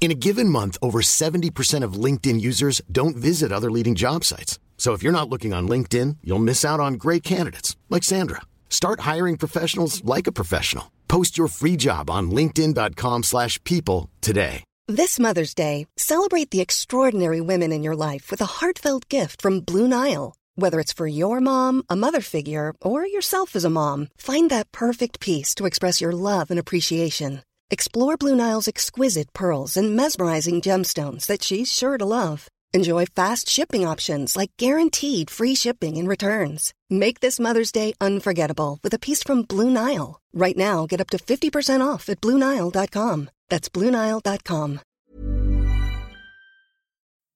In a given month, over 70% of LinkedIn users don't visit other leading job sites. So if you're not looking on LinkedIn, you'll miss out on great candidates like Sandra. Start hiring professionals like a professional. Post your free job on linkedin.com/people today. This Mother's Day, celebrate the extraordinary women in your life with a heartfelt gift from Blue Nile. Whether it's for your mom, a mother figure, or yourself as a mom, find that perfect piece to express your love and appreciation. Explore Blue Nile's exquisite pearls and mesmerizing gemstones that she's sure to love. Enjoy fast shipping options like guaranteed free shipping and returns. Make this Mother's Day unforgettable with a piece from Blue Nile. Right now, get up to 50% off at BlueNile.com. That's BlueNile.com.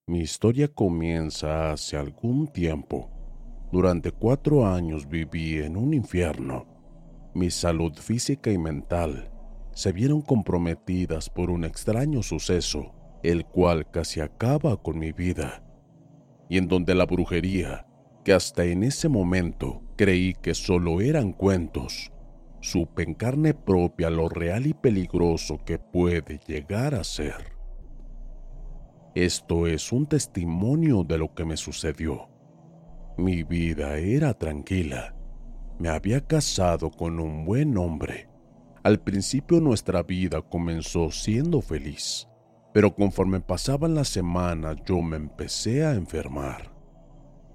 Mi historia comienza hace algún tiempo. Durante cuatro años viví en un infierno. Mi salud física y mental se vieron comprometidas por un extraño suceso, el cual casi acaba con mi vida, y en donde la brujería, que hasta en ese momento creí que solo eran cuentos, supe en carne propia lo real y peligroso que puede llegar a ser. Esto es un testimonio de lo que me sucedió. Mi vida era tranquila. Me había casado con un buen hombre al principio nuestra vida comenzó siendo feliz, pero conforme pasaban las semanas yo me empecé a enfermar.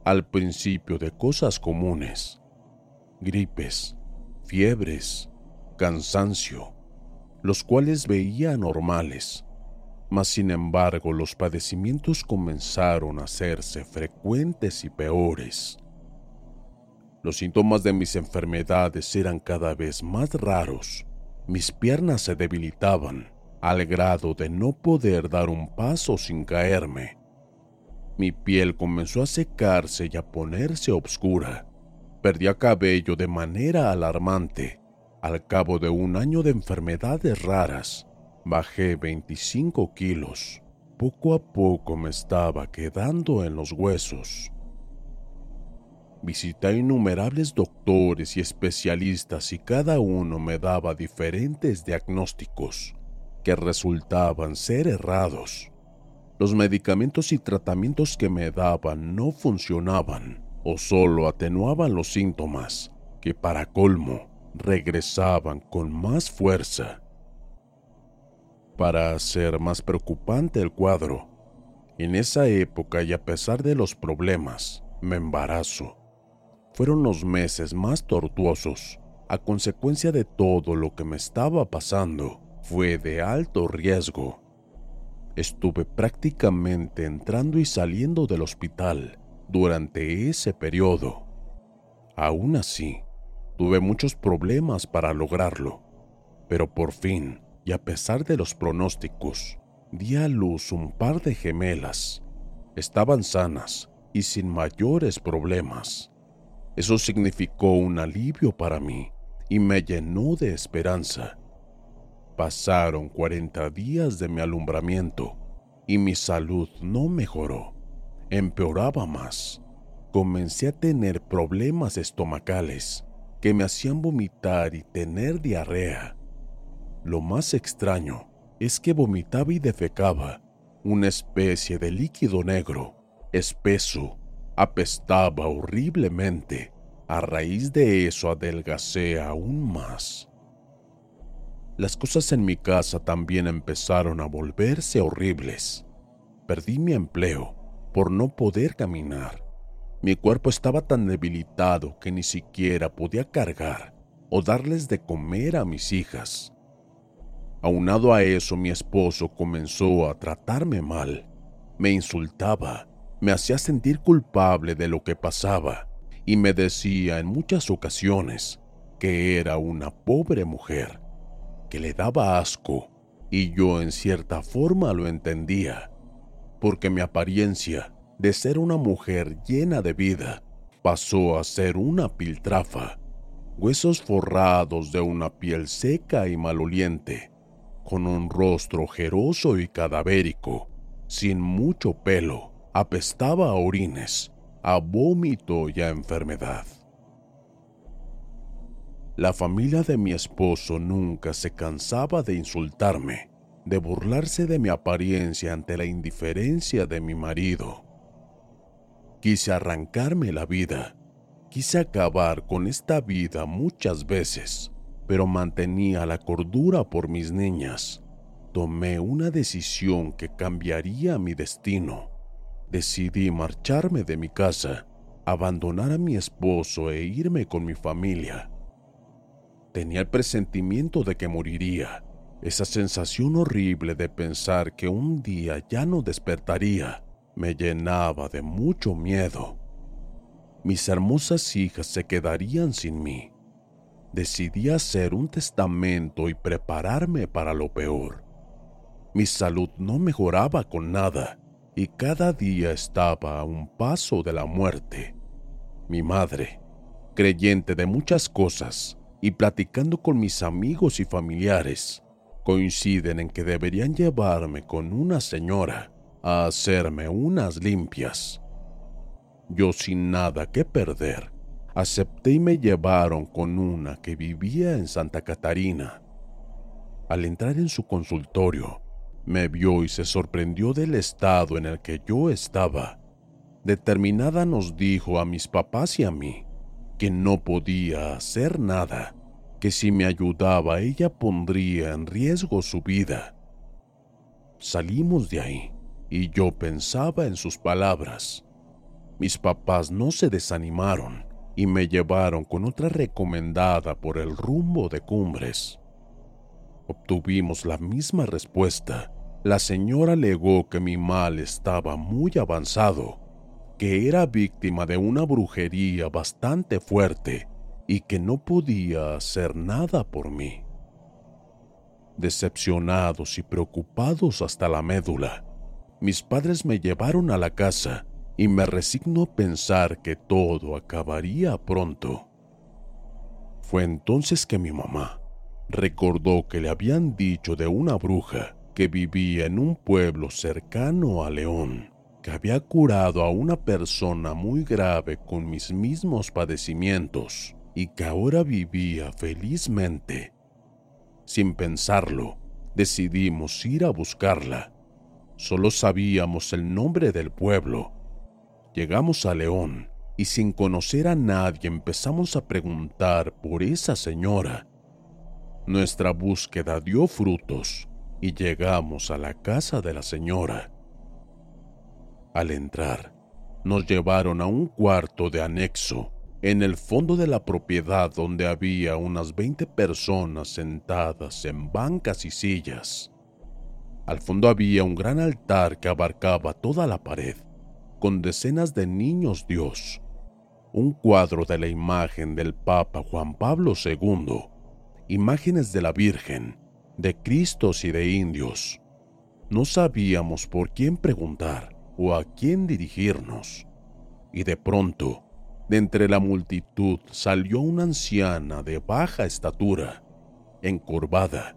Al principio de cosas comunes, gripes, fiebres, cansancio, los cuales veía normales, mas sin embargo los padecimientos comenzaron a hacerse frecuentes y peores. Los síntomas de mis enfermedades eran cada vez más raros mis piernas se debilitaban al grado de no poder dar un paso sin caerme. Mi piel comenzó a secarse y a ponerse oscura. Perdía cabello de manera alarmante. Al cabo de un año de enfermedades raras, bajé 25 kilos. Poco a poco me estaba quedando en los huesos. Visité innumerables doctores y especialistas y cada uno me daba diferentes diagnósticos que resultaban ser errados. Los medicamentos y tratamientos que me daban no funcionaban o solo atenuaban los síntomas que para colmo regresaban con más fuerza. Para hacer más preocupante el cuadro, en esa época y a pesar de los problemas, me embarazo fueron los meses más tortuosos. A consecuencia de todo lo que me estaba pasando, fue de alto riesgo. Estuve prácticamente entrando y saliendo del hospital durante ese periodo. Aún así, tuve muchos problemas para lograrlo, pero por fin, y a pesar de los pronósticos, di a luz un par de gemelas. Estaban sanas y sin mayores problemas. Eso significó un alivio para mí y me llenó de esperanza. Pasaron 40 días de mi alumbramiento y mi salud no mejoró, empeoraba más. Comencé a tener problemas estomacales que me hacían vomitar y tener diarrea. Lo más extraño es que vomitaba y defecaba una especie de líquido negro, espeso, apestaba horriblemente. A raíz de eso adelgacé aún más. Las cosas en mi casa también empezaron a volverse horribles. Perdí mi empleo por no poder caminar. Mi cuerpo estaba tan debilitado que ni siquiera podía cargar o darles de comer a mis hijas. Aunado a eso, mi esposo comenzó a tratarme mal. Me insultaba, me hacía sentir culpable de lo que pasaba y me decía en muchas ocasiones que era una pobre mujer, que le daba asco y yo en cierta forma lo entendía, porque mi apariencia de ser una mujer llena de vida, pasó a ser una piltrafa, huesos forrados de una piel seca y maloliente, con un rostro ojeroso y cadavérico, sin mucho pelo, apestaba a orines, a vómito y a enfermedad. La familia de mi esposo nunca se cansaba de insultarme, de burlarse de mi apariencia ante la indiferencia de mi marido Quise arrancarme la vida. Quise acabar con esta vida muchas veces, pero mantenía la cordura por mis niñas. Tomé una decisión que cambiaría mi destino. Decidí marcharme de mi casa, abandonar a mi esposo e irme con mi familia. Tenía el presentimiento de que moriría, esa sensación horrible de pensar que un día ya no despertaría me llenaba de mucho miedo. Mis hermosas hijas se quedarían sin mí. Decidí hacer un testamento y prepararme para lo peor. Mi salud no mejoraba con nada y cada día estaba a un paso de la muerte. Mi madre, creyente de muchas cosas y platicando con mis amigos y familiares, coinciden en que deberían llevarme con una señora a hacerme unas limpias. Yo sin nada que perder, acepté y me llevaron con una que vivía en Santa Catarina. Al entrar en su consultorio, me vio y se sorprendió del estado en el que yo estaba. Determinada nos dijo a mis papás y a mí que no podía hacer nada, que si me ayudaba ella pondría en riesgo su vida. Salimos de ahí y yo pensaba en sus palabras. Mis papás no se desanimaron y me llevaron con otra recomendada por el rumbo de Cumbres. Obtuvimos la misma respuesta. La señora alegó que mi mal estaba muy avanzado, que era víctima de una brujería bastante fuerte y que no podía hacer nada por mí. Decepcionados y preocupados hasta la médula, mis padres me llevaron a la casa y me resigno a pensar que todo acabaría pronto. Fue entonces que mi mamá recordó que le habían dicho de una bruja que vivía en un pueblo cercano a León, que había curado a una persona muy grave con mis mismos padecimientos y que ahora vivía felizmente. Sin pensarlo, decidimos ir a buscarla Solo sabíamos el nombre del pueblo. Llegamos a León y sin conocer a nadie empezamos a preguntar por esa señora. Nuestra búsqueda dio frutos y llegamos a la casa de la señora. Al entrar, nos llevaron a un cuarto de anexo en el fondo de la propiedad donde había unas 20 personas sentadas en bancas y sillas. Al fondo había un gran altar que abarcaba toda la pared, con decenas de niños Dios, un cuadro de la imagen del Papa Juan Pablo II, imágenes de la Virgen, de Cristos y de indios. No sabíamos por quién preguntar o a quién dirigirnos. Y de pronto, de entre la multitud salió una anciana de baja estatura, encorvada,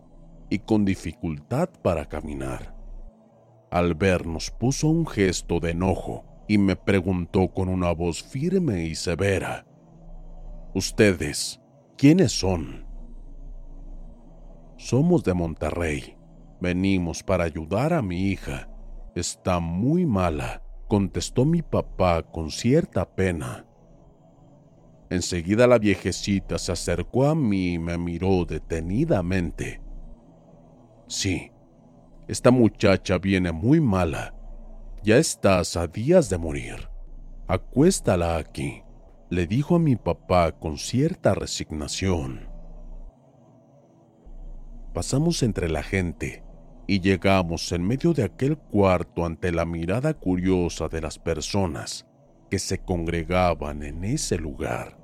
y con dificultad para caminar. Al vernos puso un gesto de enojo y me preguntó con una voz firme y severa, ¿Ustedes quiénes son? Somos de Monterrey. Venimos para ayudar a mi hija. Está muy mala, contestó mi papá con cierta pena. Enseguida la viejecita se acercó a mí y me miró detenidamente. Sí, esta muchacha viene muy mala. Ya estás a días de morir. Acuéstala aquí, le dijo a mi papá con cierta resignación. Pasamos entre la gente y llegamos en medio de aquel cuarto ante la mirada curiosa de las personas que se congregaban en ese lugar.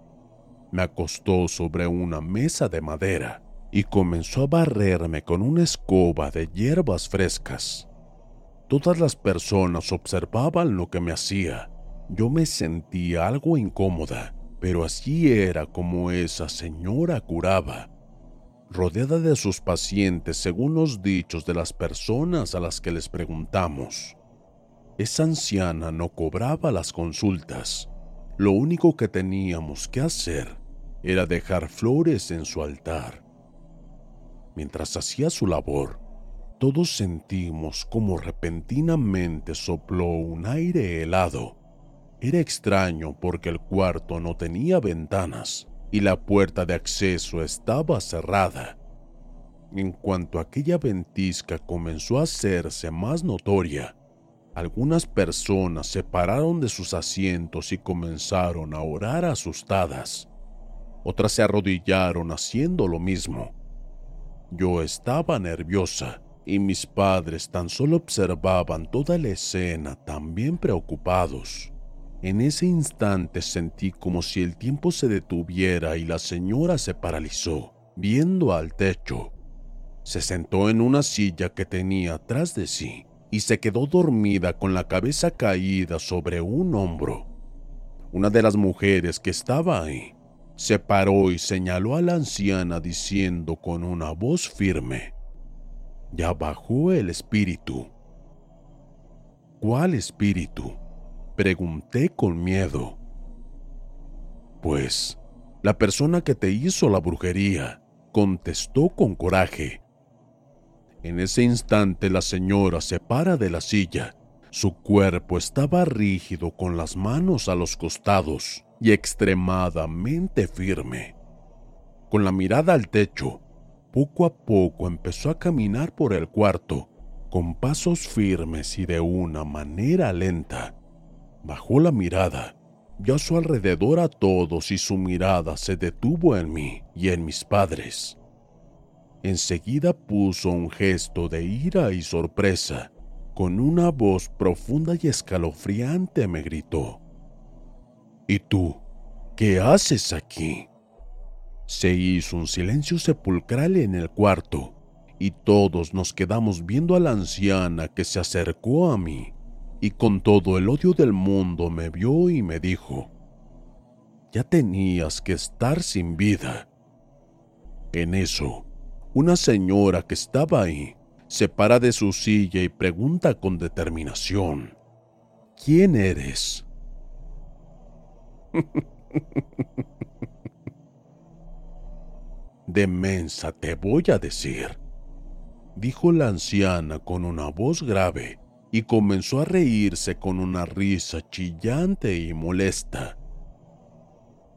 Me acostó sobre una mesa de madera y comenzó a barrerme con una escoba de hierbas frescas. Todas las personas observaban lo que me hacía. Yo me sentía algo incómoda, pero así era como esa señora curaba rodeada de sus pacientes según los dichos de las personas a las que les preguntamos. Esa anciana no cobraba las consultas. Lo único que teníamos que hacer era dejar flores en su altar. Mientras hacía su labor, todos sentimos como repentinamente sopló un aire helado. Era extraño porque el cuarto no tenía ventanas y la puerta de acceso estaba cerrada. En cuanto aquella ventisca comenzó a hacerse más notoria, algunas personas se pararon de sus asientos y comenzaron a orar asustadas. Otras se arrodillaron haciendo lo mismo. Yo estaba nerviosa y mis padres tan solo observaban toda la escena también preocupados. En ese instante sentí como si el tiempo se detuviera y la señora se paralizó, viendo al techo. Se sentó en una silla que tenía atrás de sí y se quedó dormida con la cabeza caída sobre un hombro. Una de las mujeres que estaba ahí se paró y señaló a la anciana diciendo con una voz firme, Ya bajó el espíritu. ¿Cuál espíritu? Pregunté con miedo. Pues, la persona que te hizo la brujería, contestó con coraje. En ese instante la señora se para de la silla. Su cuerpo estaba rígido con las manos a los costados y extremadamente firme. Con la mirada al techo, poco a poco empezó a caminar por el cuarto, con pasos firmes y de una manera lenta. Bajó la mirada, vio a su alrededor a todos y su mirada se detuvo en mí y en mis padres. Enseguida puso un gesto de ira y sorpresa. Con una voz profunda y escalofriante me gritó. ¿Y tú? ¿Qué haces aquí? Se hizo un silencio sepulcral en el cuarto y todos nos quedamos viendo a la anciana que se acercó a mí y con todo el odio del mundo me vio y me dijo, ya tenías que estar sin vida. En eso, una señora que estaba ahí se para de su silla y pregunta con determinación, ¿quién eres? Demensa te voy a decir, dijo la anciana con una voz grave y comenzó a reírse con una risa chillante y molesta.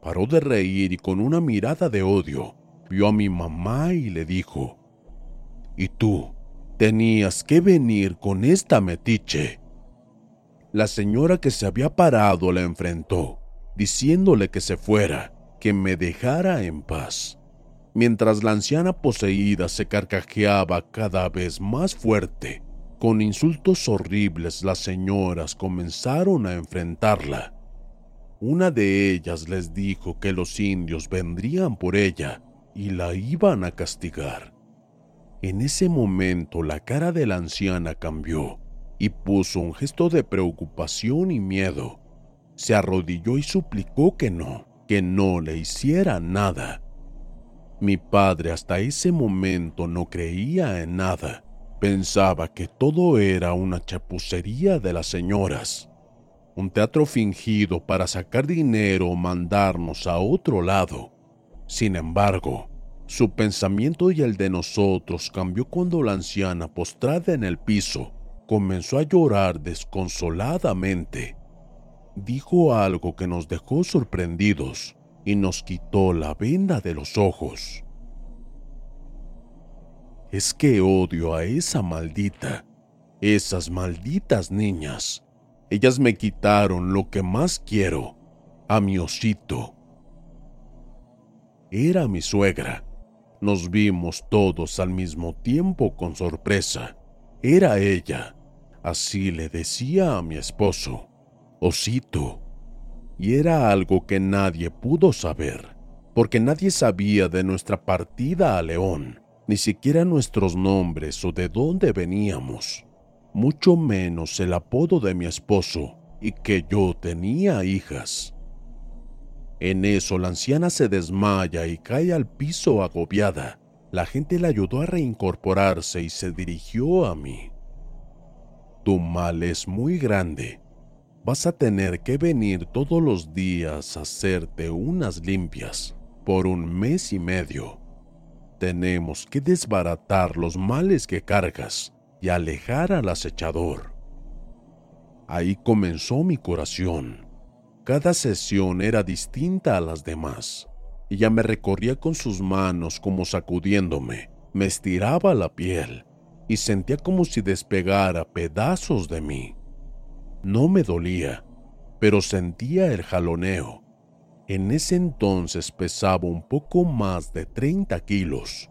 Paró de reír y con una mirada de odio vio a mi mamá y le dijo, ¿Y tú tenías que venir con esta metiche? La señora que se había parado la enfrentó, diciéndole que se fuera, que me dejara en paz, mientras la anciana poseída se carcajeaba cada vez más fuerte con insultos horribles las señoras comenzaron a enfrentarla. Una de ellas les dijo que los indios vendrían por ella y la iban a castigar. En ese momento la cara de la anciana cambió y puso un gesto de preocupación y miedo. Se arrodilló y suplicó que no, que no le hiciera nada. Mi padre hasta ese momento no creía en nada Pensaba que todo era una chapucería de las señoras, un teatro fingido para sacar dinero o mandarnos a otro lado. Sin embargo, su pensamiento y el de nosotros cambió cuando la anciana, postrada en el piso, comenzó a llorar desconsoladamente. Dijo algo que nos dejó sorprendidos y nos quitó la venda de los ojos es que odio a esa maldita, esas malditas niñas. Ellas me quitaron lo que más quiero, a mi osito. Era mi suegra. Nos vimos todos al mismo tiempo con sorpresa. Era ella. Así le decía a mi esposo, osito. Y era algo que nadie pudo saber, porque nadie sabía de nuestra partida a León, ni siquiera nuestros nombres o de dónde veníamos mucho menos el apodo de mi esposo y que yo tenía hijas. En eso la anciana se desmaya y cae al piso agobiada. La gente le ayudó a reincorporarse y se dirigió a mí. Tu mal es muy grande. Vas a tener que venir todos los días a hacerte unas limpias por un mes y medio. Tenemos que desbaratar los males que cargas y alejar al acechador. Ahí comenzó mi curación. Cada sesión era distinta a las demás. Ella me recorría con sus manos como sacudiéndome, me estiraba la piel y sentía como si despegara pedazos de mí. No me dolía, pero sentía el jaloneo. En ese entonces pesaba un poco más de 30 kilos.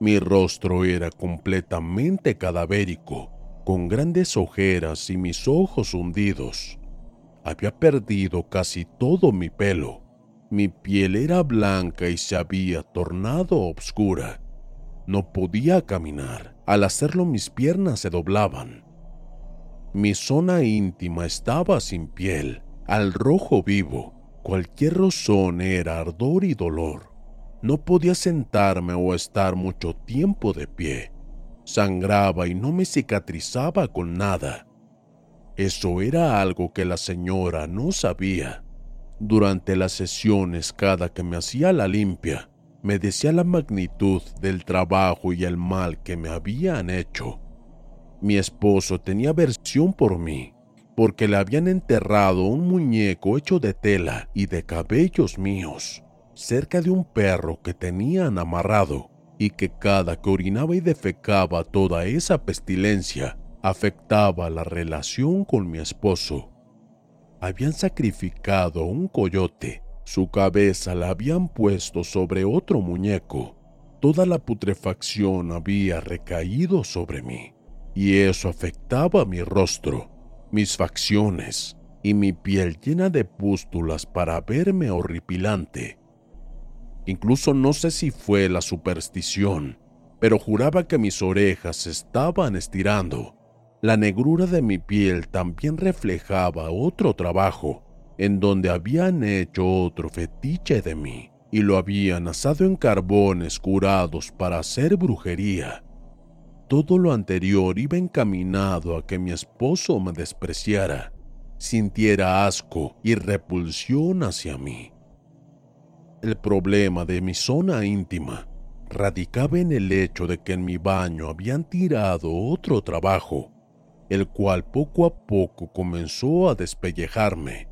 Mi rostro era completamente cadavérico, con grandes ojeras y mis ojos hundidos. Había perdido casi todo mi pelo. Mi piel era blanca y se había tornado oscura. No podía caminar. Al hacerlo mis piernas se doblaban. Mi zona íntima estaba sin piel, al rojo vivo. Cualquier rozón era ardor y dolor. No podía sentarme o estar mucho tiempo de pie. Sangraba y no me cicatrizaba con nada. Eso era algo que la señora no sabía. Durante las sesiones, cada que me hacía la limpia, me decía la magnitud del trabajo y el mal que me habían hecho. Mi esposo tenía aversión por mí, porque le habían enterrado un muñeco hecho de tela y de cabellos míos cerca de un perro que tenían amarrado y que cada que orinaba y defecaba toda esa pestilencia afectaba la relación con mi esposo. Habían sacrificado un coyote, su cabeza la habían puesto sobre otro muñeco, toda la putrefacción había recaído sobre mí, y eso afectaba mi rostro, mis facciones y mi piel llena de pústulas para verme horripilante. Incluso no sé si fue la superstición, pero juraba que mis orejas estaban estirando. La negrura de mi piel también reflejaba otro trabajo, en donde habían hecho otro fetiche de mí y lo habían asado en carbones curados para hacer brujería. Todo lo anterior iba encaminado a que mi esposo me despreciara, sintiera asco y repulsión hacia mí. El problema de mi zona íntima radicaba en el hecho de que en mi baño habían tirado otro trabajo, el cual poco a poco comenzó a despellejarme.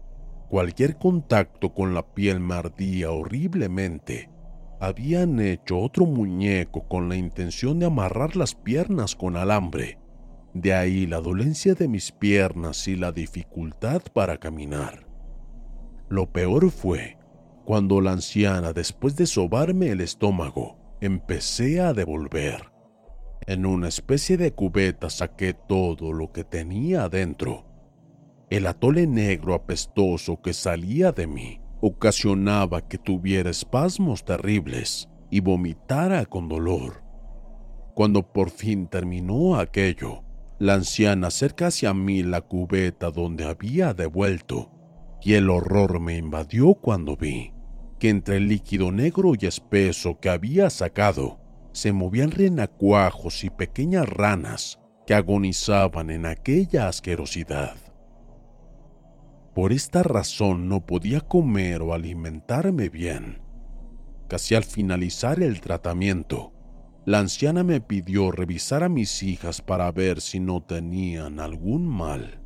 Cualquier contacto con la piel me ardía horriblemente. Habían hecho otro muñeco con la intención de amarrar las piernas con alambre. De ahí la dolencia de mis piernas y la dificultad para caminar. Lo peor fue cuando la anciana, después de sobarme el estómago, empecé a devolver. En una especie de cubeta saqué todo lo que tenía adentro. El atole negro apestoso que salía de mí ocasionaba que tuviera espasmos terribles y vomitara con dolor. Cuando por fin terminó aquello, la anciana acerca hacia mí la cubeta donde había devuelto, y el horror me invadió cuando vi que entre el líquido negro y espeso que había sacado se movían renacuajos y pequeñas ranas que agonizaban en aquella asquerosidad. Por esta razón no podía comer o alimentarme bien. Casi al finalizar el tratamiento, la anciana me pidió revisar a mis hijas para ver si no tenían algún mal.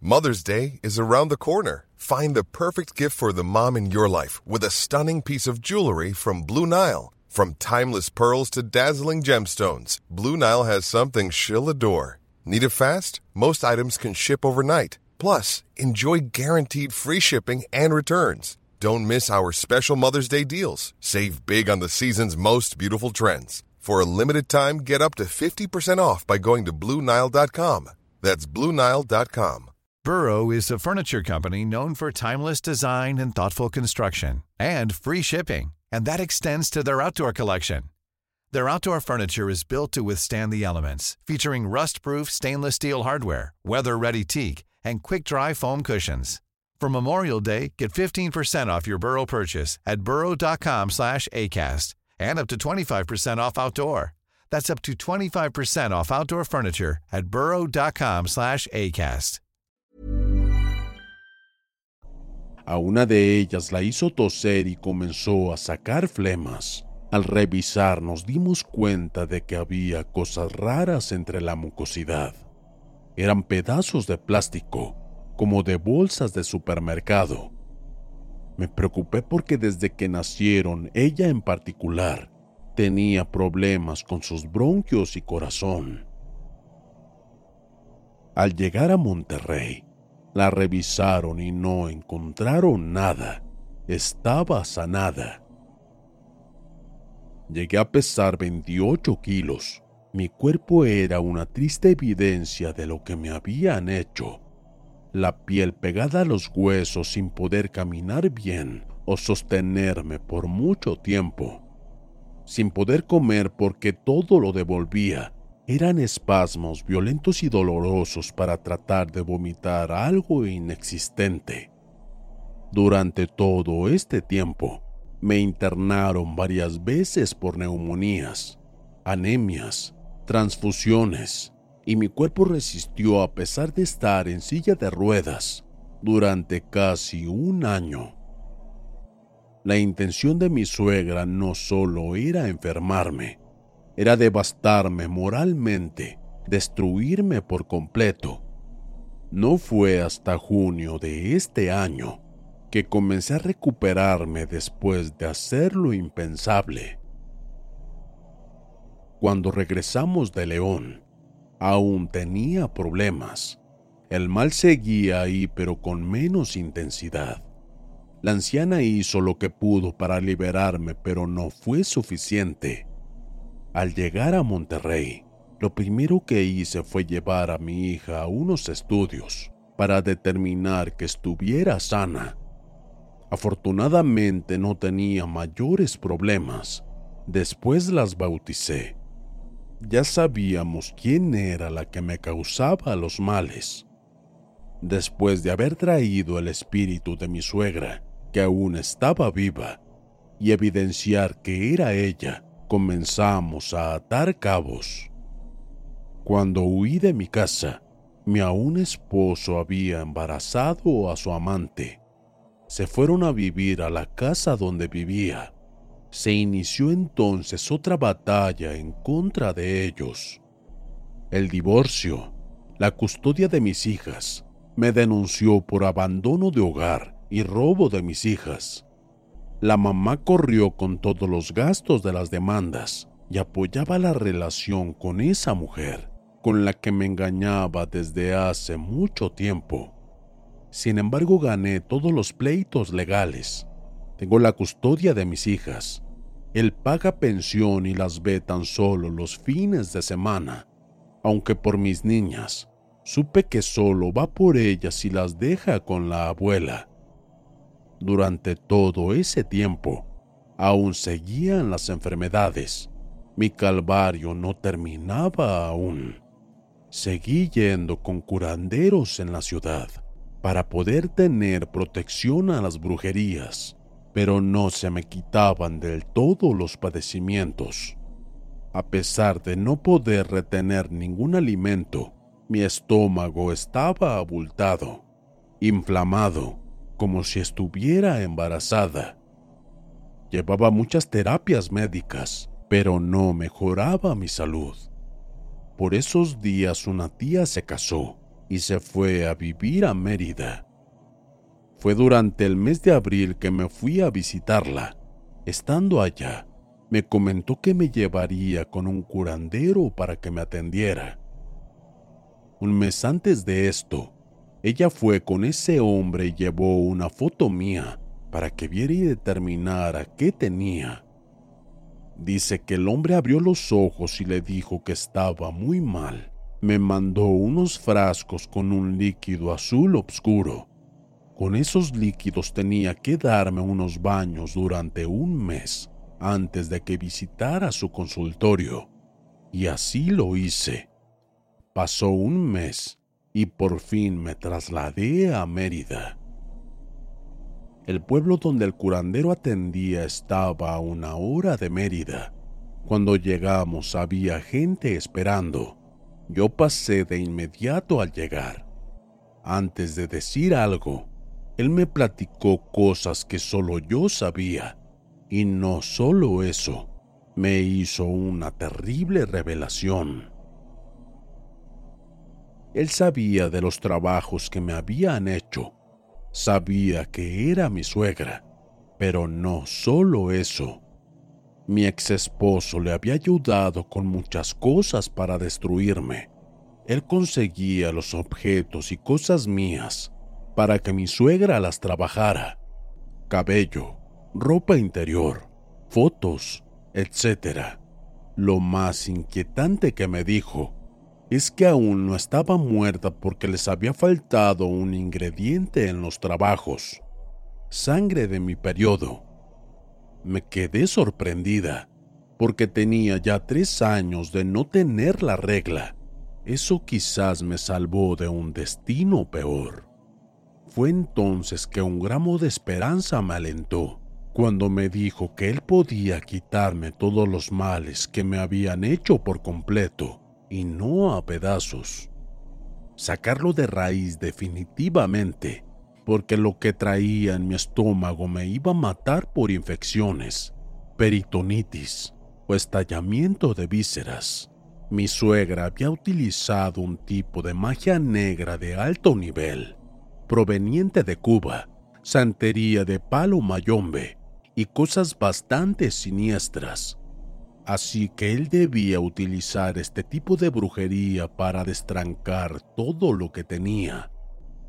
Mother's Day is around the corner. Find the perfect gift for the mom in your life with a stunning piece of jewelry from Blue Nile. From timeless pearls to dazzling gemstones, Blue Nile has something she'll adore. Need it fast? Most items can ship overnight. Plus, enjoy guaranteed free shipping and returns. Don't miss our special Mother's Day deals. Save big on the season's most beautiful trends. For a limited time, get up to 50% off by going to Bluenile.com. That's Bluenile.com. Burrow is a furniture company known for timeless design and thoughtful construction and free shipping, and that extends to their outdoor collection. Their outdoor furniture is built to withstand the elements, featuring rust-proof stainless steel hardware, weather-ready teak, and quick-dry foam cushions. For Memorial Day, get 15% off your Burrow purchase at burrow.com slash ACAST and up to 25% off outdoor. That's up to 25% off outdoor furniture at burrow.com slash ACAST. A una de ellas la hizo toser y comenzó a sacar flemas. Al revisar nos dimos cuenta de que había cosas raras entre la mucosidad. Eran pedazos de plástico, como de bolsas de supermercado. Me preocupé porque desde que nacieron, ella en particular, tenía problemas con sus bronquios y corazón. Al llegar a Monterrey, la revisaron y no encontraron nada. Estaba sanada. Llegué a pesar 28 kilos. Mi cuerpo era una triste evidencia de lo que me habían hecho. La piel pegada a los huesos sin poder caminar bien o sostenerme por mucho tiempo. Sin poder comer porque todo lo devolvía. Eran espasmos violentos y dolorosos para tratar de vomitar algo inexistente. Durante todo este tiempo, me internaron varias veces por neumonías, anemias, transfusiones, y mi cuerpo resistió a pesar de estar en silla de ruedas durante casi un año. La intención de mi suegra no solo era enfermarme, era devastarme moralmente, destruirme por completo. No fue hasta junio de este año que comencé a recuperarme después de hacer lo impensable. Cuando regresamos de León, aún tenía problemas. El mal seguía ahí pero con menos intensidad. La anciana hizo lo que pudo para liberarme, pero no fue suficiente. Al llegar a Monterrey, lo primero que hice fue llevar a mi hija a unos estudios para determinar que estuviera sana. Afortunadamente no tenía mayores problemas. Después las bauticé. Ya sabíamos quién era la que me causaba los males. Después de haber traído el espíritu de mi suegra, que aún estaba viva, y evidenciar que era ella, comenzamos a atar cabos. Cuando huí de mi casa, mi aún esposo había embarazado a su amante se fueron a vivir a la casa donde vivía. Se inició entonces otra batalla en contra de ellos. El divorcio, la custodia de mis hijas, me denunció por abandono de hogar y robo de mis hijas. La mamá corrió con todos los gastos de las demandas y apoyaba la relación con esa mujer, con la que me engañaba desde hace mucho tiempo. Sin embargo, gané todos los pleitos legales. Tengo la custodia de mis hijas. Él paga pensión y las ve tan solo los fines de semana. Aunque por mis niñas, supe que solo va por ellas y las deja con la abuela. Durante todo ese tiempo, aún seguían las enfermedades. Mi calvario no terminaba aún. Seguí yendo con curanderos en la ciudad para poder tener protección a las brujerías, pero no se me quitaban del todo los padecimientos. A pesar de no poder retener ningún alimento, mi estómago estaba abultado, inflamado, como si estuviera embarazada. Llevaba muchas terapias médicas, pero no mejoraba mi salud. Por esos días una tía se casó y se fue a vivir a Mérida. Fue durante el mes de abril que me fui a visitarla. Estando allá, me comentó que me llevaría con un curandero para que me atendiera. Un mes antes de esto, ella fue con ese hombre y llevó una foto mía para que viera y determinara qué tenía. Dice que el hombre abrió los ojos y le dijo que estaba muy mal. Me mandó unos frascos con un líquido azul oscuro. Con esos líquidos tenía que darme unos baños durante un mes antes de que visitara su consultorio. Y así lo hice. Pasó un mes y por fin me trasladé a Mérida. El pueblo donde el curandero atendía estaba a una hora de Mérida. Cuando llegamos había gente esperando. Yo pasé de inmediato al llegar. Antes de decir algo, él me platicó cosas que solo yo sabía. Y no solo eso, me hizo una terrible revelación. Él sabía de los trabajos que me habían hecho Sabía que era mi suegra, pero no solo eso. Mi ex esposo le había ayudado con muchas cosas para destruirme. Él conseguía los objetos y cosas mías para que mi suegra las trabajara. Cabello, ropa interior, fotos, etc. Lo más inquietante que me dijo es que aún no estaba muerta porque les había faltado un ingrediente en los trabajos. Sangre de mi periodo. Me quedé sorprendida porque tenía ya tres años de no tener la regla. Eso quizás me salvó de un destino peor. Fue entonces que un gramo de esperanza me alentó cuando me dijo que él podía quitarme todos los males que me habían hecho por completo y no a pedazos. Sacarlo de raíz definitivamente, porque lo que traía en mi estómago me iba a matar por infecciones, peritonitis o estallamiento de vísceras. Mi suegra había utilizado un tipo de magia negra de alto nivel, proveniente de Cuba, santería de palo mayombe y cosas bastante siniestras Así que él debía utilizar este tipo de brujería para destrancar todo lo que tenía.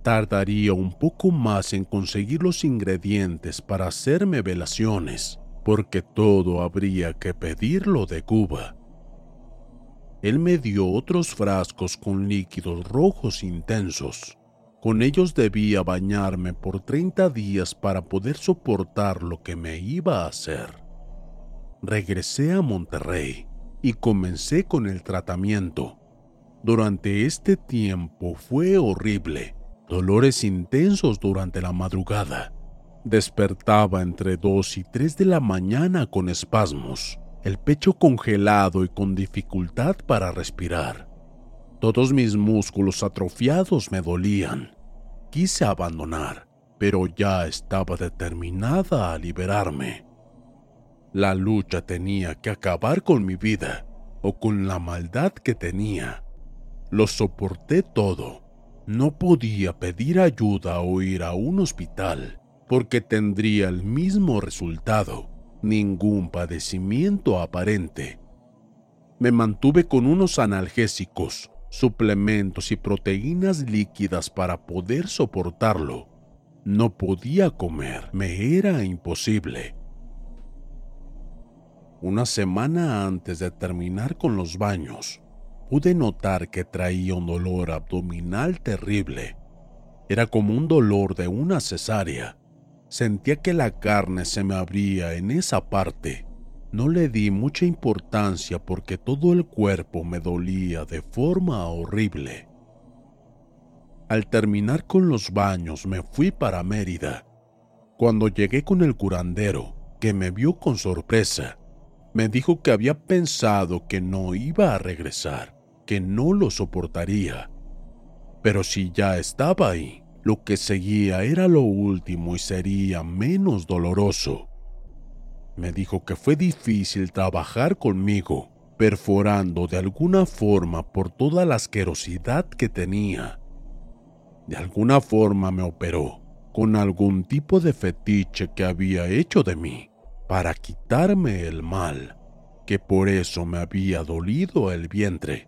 Tardaría un poco más en conseguir los ingredientes para hacerme velaciones, porque todo habría que pedirlo de Cuba. Él me dio otros frascos con líquidos rojos intensos. Con ellos debía bañarme por 30 días para poder soportar lo que me iba a hacer regresé a Monterrey y comencé con el tratamiento. Durante este tiempo fue horrible, dolores intensos durante la madrugada. Despertaba entre 2 y 3 de la mañana con espasmos, el pecho congelado y con dificultad para respirar. Todos mis músculos atrofiados me dolían. Quise abandonar, pero ya estaba determinada a liberarme. La lucha tenía que acabar con mi vida o con la maldad que tenía. Lo soporté todo. No podía pedir ayuda o ir a un hospital porque tendría el mismo resultado, ningún padecimiento aparente. Me mantuve con unos analgésicos, suplementos y proteínas líquidas para poder soportarlo. No podía comer, me era imposible. Una semana antes de terminar con los baños, pude notar que traía un dolor abdominal terrible. Era como un dolor de una cesárea. Sentía que la carne se me abría en esa parte. No le di mucha importancia porque todo el cuerpo me dolía de forma horrible. Al terminar con los baños me fui para Mérida. Cuando llegué con el curandero, que me vio con sorpresa, me dijo que había pensado que no iba a regresar, que no lo soportaría. Pero si ya estaba ahí, lo que seguía era lo último y sería menos doloroso. Me dijo que fue difícil trabajar conmigo, perforando de alguna forma por toda la asquerosidad que tenía. De alguna forma me operó, con algún tipo de fetiche que había hecho de mí para quitarme el mal, que por eso me había dolido el vientre.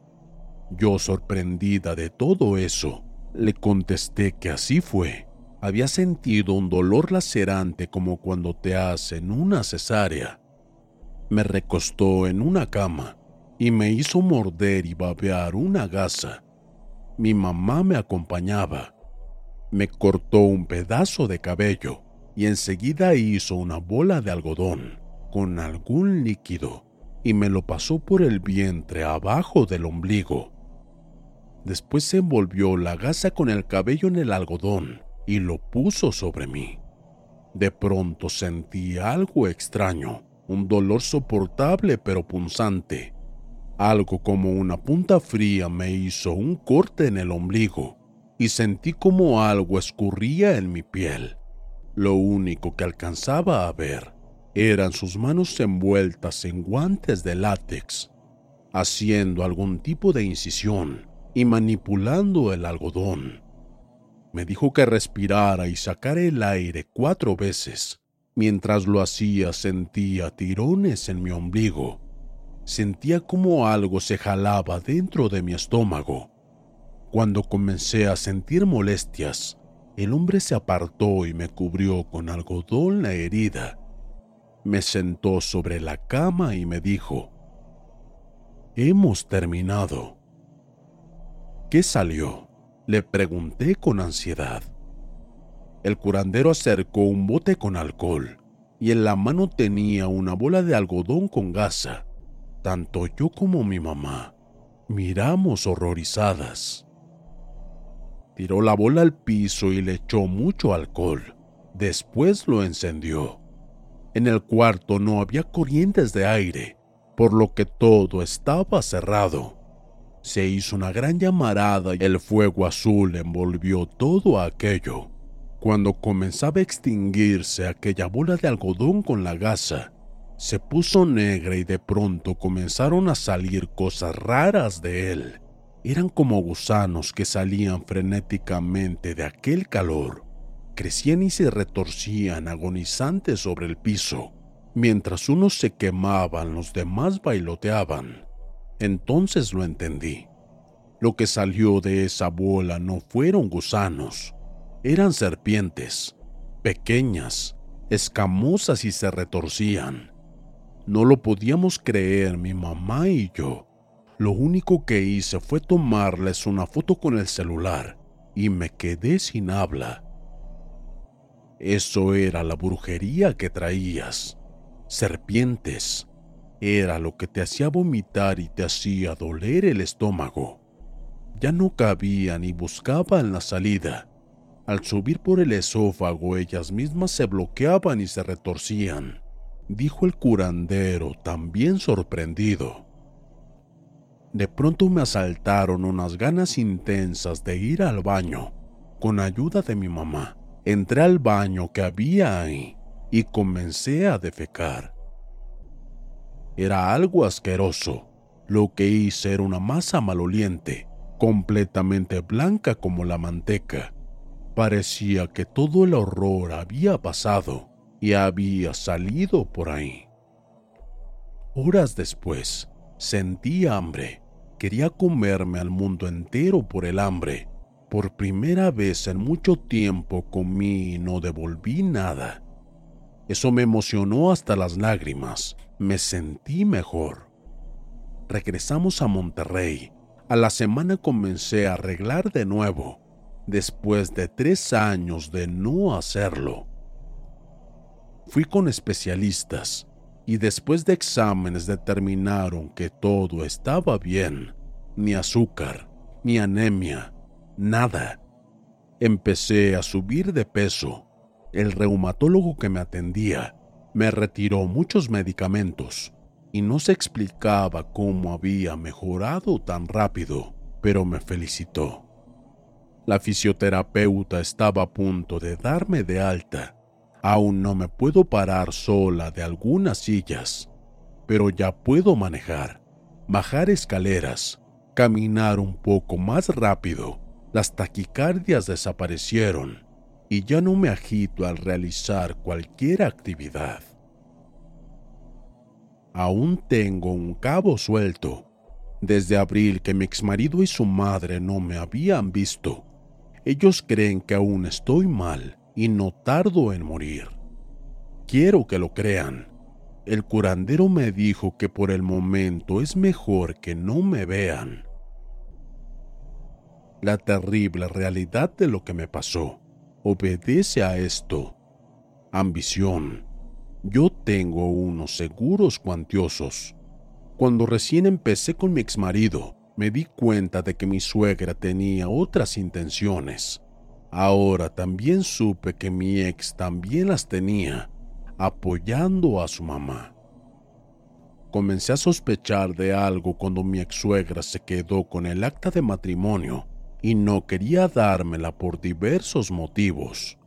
Yo, sorprendida de todo eso, le contesté que así fue. Había sentido un dolor lacerante como cuando te hacen una cesárea. Me recostó en una cama y me hizo morder y babear una gasa. Mi mamá me acompañaba. Me cortó un pedazo de cabello y enseguida hizo una bola de algodón con algún líquido y me lo pasó por el vientre abajo del ombligo. Después se envolvió la gasa con el cabello en el algodón y lo puso sobre mí. De pronto sentí algo extraño, un dolor soportable pero punzante. Algo como una punta fría me hizo un corte en el ombligo y sentí como algo escurría en mi piel. Lo único que alcanzaba a ver eran sus manos envueltas en guantes de látex, haciendo algún tipo de incisión y manipulando el algodón. Me dijo que respirara y sacara el aire cuatro veces. Mientras lo hacía sentía tirones en mi ombligo. Sentía como algo se jalaba dentro de mi estómago. Cuando comencé a sentir molestias, el hombre se apartó y me cubrió con algodón la herida. Me sentó sobre la cama y me dijo, Hemos terminado. ¿Qué salió? Le pregunté con ansiedad. El curandero acercó un bote con alcohol y en la mano tenía una bola de algodón con gasa. Tanto yo como mi mamá miramos horrorizadas. Tiró la bola al piso y le echó mucho alcohol. Después lo encendió. En el cuarto no había corrientes de aire, por lo que todo estaba cerrado. Se hizo una gran llamarada y el fuego azul envolvió todo aquello. Cuando comenzaba a extinguirse aquella bola de algodón con la gasa, se puso negra y de pronto comenzaron a salir cosas raras de él eran como gusanos que salían frenéticamente de aquel calor. Crecían y se retorcían agonizantes sobre el piso. Mientras unos se quemaban, los demás bailoteaban. Entonces lo entendí. Lo que salió de esa bola no fueron gusanos, eran serpientes, pequeñas, escamosas y se retorcían. No lo podíamos creer mi mamá y yo. Lo único que hice fue tomarles una foto con el celular y me quedé sin habla. Eso era la brujería que traías. Serpientes. Era lo que te hacía vomitar y te hacía doler el estómago. Ya no cabía ni buscaban la salida. Al subir por el esófago ellas mismas se bloqueaban y se retorcían, dijo el curandero también sorprendido. De pronto me asaltaron unas ganas intensas de ir al baño. Con ayuda de mi mamá, entré al baño que había ahí y comencé a defecar. Era algo asqueroso. Lo que hice era una masa maloliente, completamente blanca como la manteca. Parecía que todo el horror había pasado y había salido por ahí. Horas después, sentí hambre Quería comerme al mundo entero por el hambre. Por primera vez en mucho tiempo comí y no devolví nada. Eso me emocionó hasta las lágrimas. Me sentí mejor. Regresamos a Monterrey. A la semana comencé a arreglar de nuevo, después de tres años de no hacerlo. Fui con especialistas, y después de exámenes determinaron que todo estaba bien, ni azúcar, ni anemia, nada. Empecé a subir de peso. El reumatólogo que me atendía me retiró muchos medicamentos y no se explicaba cómo había mejorado tan rápido, pero me felicitó. La fisioterapeuta estaba a punto de darme de alta Aún no me puedo parar sola de algunas sillas, pero ya puedo manejar, bajar escaleras, caminar un poco más rápido. Las taquicardias desaparecieron y ya no me agito al realizar cualquier actividad. Aún tengo un cabo suelto, Desde abril que mi exmarido y su madre no me habían visto, ellos creen que aún estoy mal y no tardo en morir. Quiero que lo crean. El curandero me dijo que por el momento es mejor que no me vean. La terrible realidad de lo que me pasó obedece a esto. Ambición. Yo tengo unos seguros cuantiosos. Cuando recién empecé con mi exmarido, me di cuenta de que mi suegra tenía otras intenciones. Ahora también supe que mi ex también las tenía apoyando a su mamá. Comencé a sospechar de algo cuando mi ex suegra se quedó con el acta de matrimonio y no quería dármela por diversos motivos.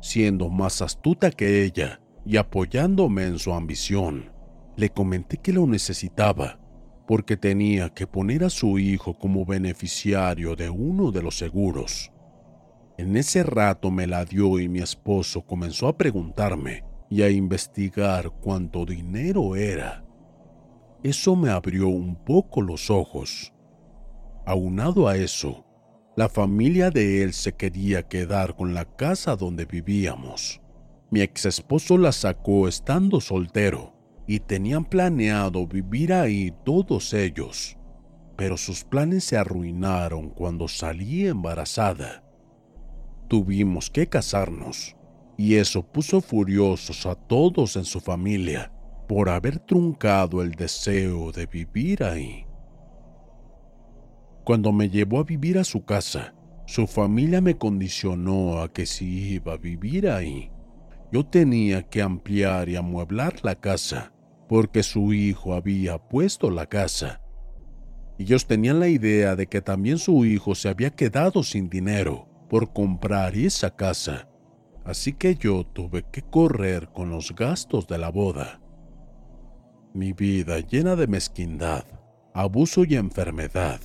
Siendo más astuta que ella y apoyándome en su ambición, le comenté que lo necesitaba porque tenía que poner a su hijo como beneficiario de uno de los seguros. En ese rato me la dio y mi esposo comenzó a preguntarme y a investigar cuánto dinero era. Eso me abrió un poco los ojos. Aunado a eso, la familia de él se quería quedar con la casa donde vivíamos. Mi ex esposo la sacó estando soltero y tenían planeado vivir ahí todos ellos, pero sus planes se arruinaron cuando salí embarazada. Tuvimos que casarnos y eso puso furiosos a todos en su familia por haber truncado el deseo de vivir ahí. Cuando me llevó a vivir a su casa, su familia me condicionó a que si iba a vivir ahí, yo tenía que ampliar y amueblar la casa, porque su hijo había puesto la casa. Ellos tenían la idea de que también su hijo se había quedado sin dinero por comprar esa casa así que yo tuve que correr con los gastos de la boda. Mi vida llena de mezquindad, abuso y enfermedad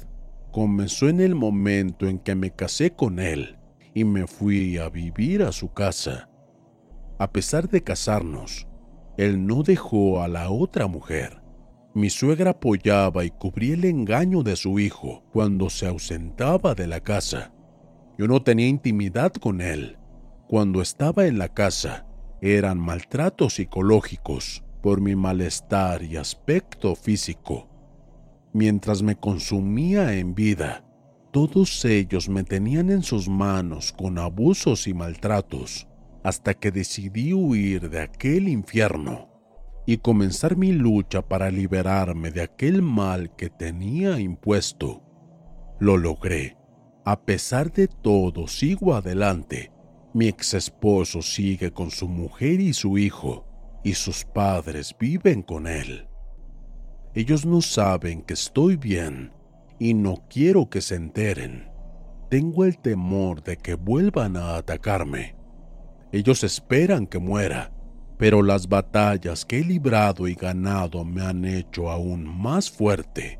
comenzó en el momento en que me casé con él y me fui a vivir a su casa. A pesar de casarnos, él no dejó a la otra mujer. Mi suegra apoyaba y cubría el engaño de su hijo cuando se ausentaba de la casa. Yo no tenía intimidad con él cuando estaba en la casa eran maltratos psicológicos por mi malestar y aspecto físico. Mientras me consumía en vida, todos ellos me tenían en sus manos con abusos y maltratos hasta que decidí huir de aquel infierno y comenzar mi lucha para liberarme de aquel mal que tenía impuesto. Lo logré. A pesar de todo, sigo adelante mi ex esposo sigue con su mujer y su hijo, y sus padres viven con él. Ellos no saben que estoy bien y no quiero que se enteren. Tengo el temor de que vuelvan a atacarme. Ellos esperan que muera, pero las batallas que he librado y ganado me han hecho aún más fuerte.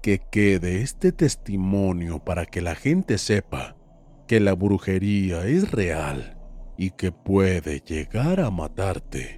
Que quede este testimonio para que la gente sepa que la brujería es real y que puede llegar a matarte.